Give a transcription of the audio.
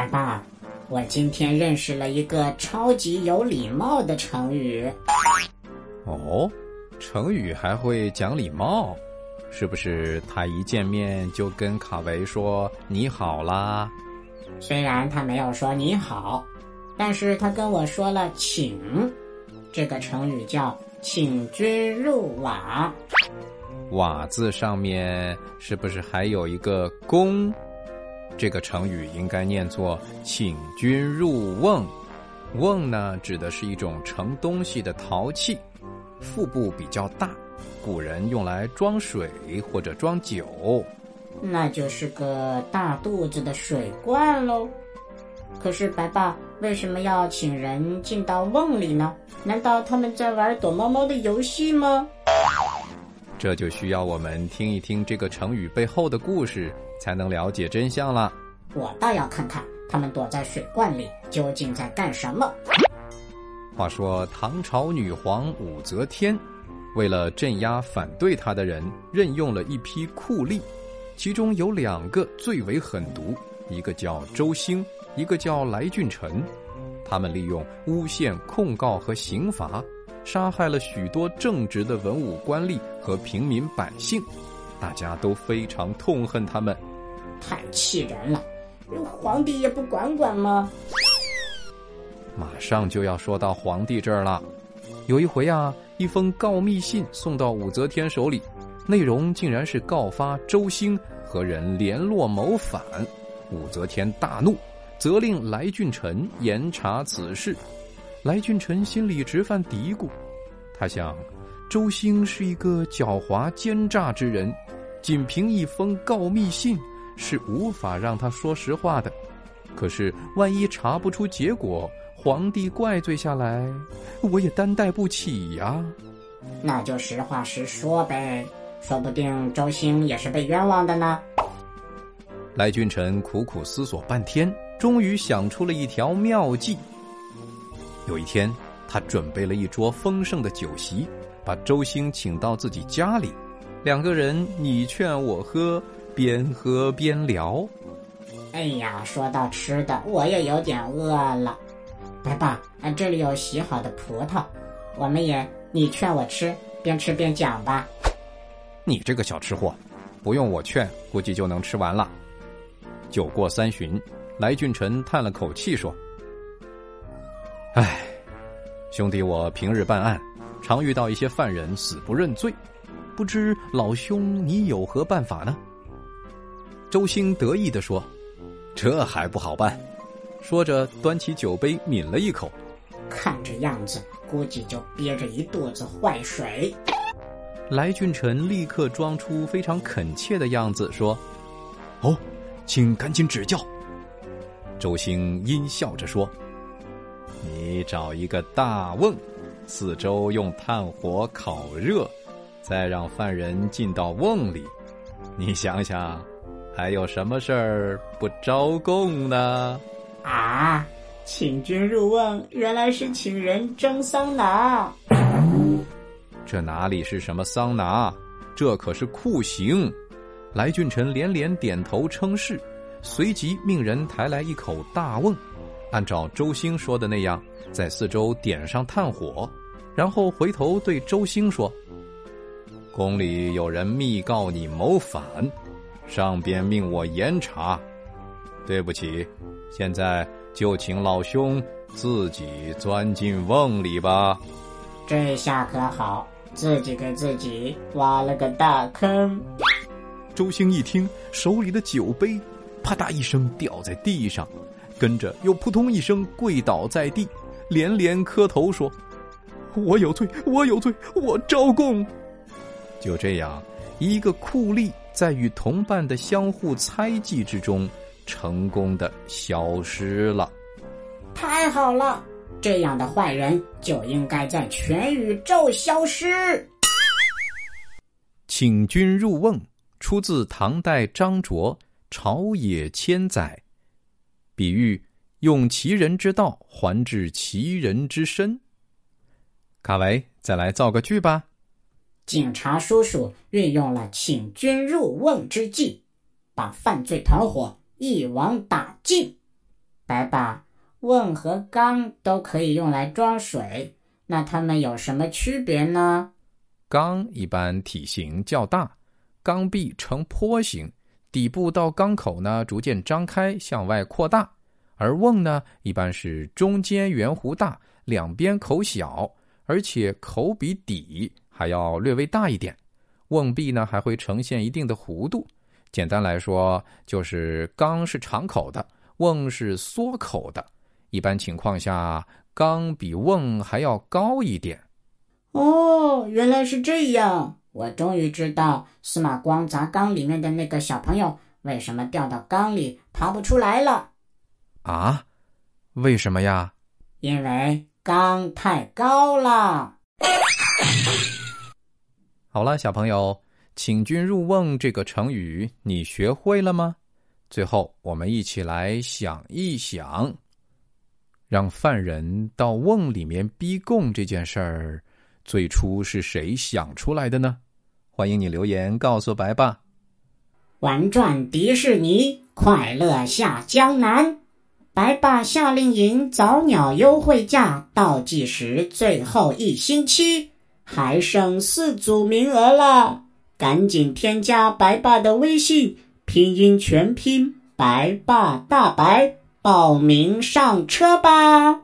爸爸，我今天认识了一个超级有礼貌的成语。哦，成语还会讲礼貌？是不是他一见面就跟卡维说你好啦？虽然他没有说你好，但是他跟我说了请，这个成语叫请君入瓦。瓦字上面是不是还有一个恭？这个成语应该念作请君入瓮。瓮呢，指的是一种盛东西的陶器，腹部比较大。古人用来装水或者装酒，那就是个大肚子的水罐喽。可是白爸为什么要请人进到瓮里呢？难道他们在玩躲猫猫的游戏吗？这就需要我们听一听这个成语背后的故事，才能了解真相了。我倒要看看他们躲在水罐里究竟在干什么。话说唐朝女皇武则天。为了镇压反对她的人，任用了一批酷吏，其中有两个最为狠毒，一个叫周兴，一个叫来俊臣。他们利用诬陷、控告和刑罚，杀害了许多正直的文武官吏和平民百姓，大家都非常痛恨他们。太气人了！皇帝也不管管吗？马上就要说到皇帝这儿了。有一回啊。一封告密信送到武则天手里，内容竟然是告发周兴和人联络谋反。武则天大怒，责令来俊臣严查此事。来俊臣心里直犯嘀咕，他想，周兴是一个狡猾奸诈之人，仅凭一封告密信是无法让他说实话的。可是万一查不出结果，皇帝怪罪下来，我也担待不起呀。那就实话实说呗，说不定周兴也是被冤枉的呢。来俊臣苦苦思索半天，终于想出了一条妙计。有一天，他准备了一桌丰盛的酒席，把周兴请到自己家里，两个人你劝我喝，边喝边聊。哎呀，说到吃的，我也有点饿了。白爸，这里有洗好的葡萄，我们也你劝我吃，边吃边讲吧。你这个小吃货，不用我劝，估计就能吃完了。酒过三巡，来俊臣叹了口气说：“哎，兄弟，我平日办案，常遇到一些犯人死不认罪，不知老兄你有何办法呢？”周兴得意地说：“这还不好办。”说着，端起酒杯抿了一口，看这样子，估计就憋着一肚子坏水。来俊臣立刻装出非常恳切的样子，说：“哦，请赶紧指教。”周兴阴笑着说：“你找一个大瓮，四周用炭火烤热，再让犯人进到瓮里。你想想，还有什么事儿不招供呢？”啊，请君入瓮，原来是请人蒸桑拿。这哪里是什么桑拿，这可是酷刑。来俊臣连连点头称是，随即命人抬来一口大瓮，按照周兴说的那样，在四周点上炭火，然后回头对周兴说：“宫里有人密告你谋反，上边命我严查。对不起。”现在就请老兄自己钻进瓮里吧。这下可好，自己给自己挖了个大坑。周兴一听，手里的酒杯啪嗒一声掉在地上，跟着又扑通一声跪倒在地，连连磕头说：“我有罪，我有罪，我招供。”就这样，一个酷吏在与同伴的相互猜忌之中。成功的消失了，太好了！这样的坏人就应该在全宇宙消失。请君入瓮，出自唐代张卓《朝野千载》，比喻用其人之道还治其人之身。卡维，再来造个句吧。警察叔叔运用了请君入瓮之计，把犯罪团伙。一网打尽。白爸，瓮和缸都可以用来装水，那它们有什么区别呢？缸一般体型较大，缸壁呈坡形，底部到缸口呢逐渐张开向外扩大；而瓮呢，一般是中间圆弧大，两边口小，而且口比底还要略微大一点。瓮壁呢还会呈现一定的弧度。简单来说，就是缸是敞口的，瓮是缩口的。一般情况下，缸比瓮还要高一点。哦，原来是这样！我终于知道司马光砸缸里面的那个小朋友为什么掉到缸里爬不出来了。啊？为什么呀？因为缸太高了。好了，小朋友。请君入瓮这个成语你学会了吗？最后我们一起来想一想，让犯人到瓮里面逼供这件事儿，最初是谁想出来的呢？欢迎你留言告诉白爸。玩转迪士尼，快乐下江南。白爸夏令营早鸟优惠价倒计时最后一星期，还剩四组名额了。赶紧添加白爸的微信，拼音全拼白爸大白，报名上车吧。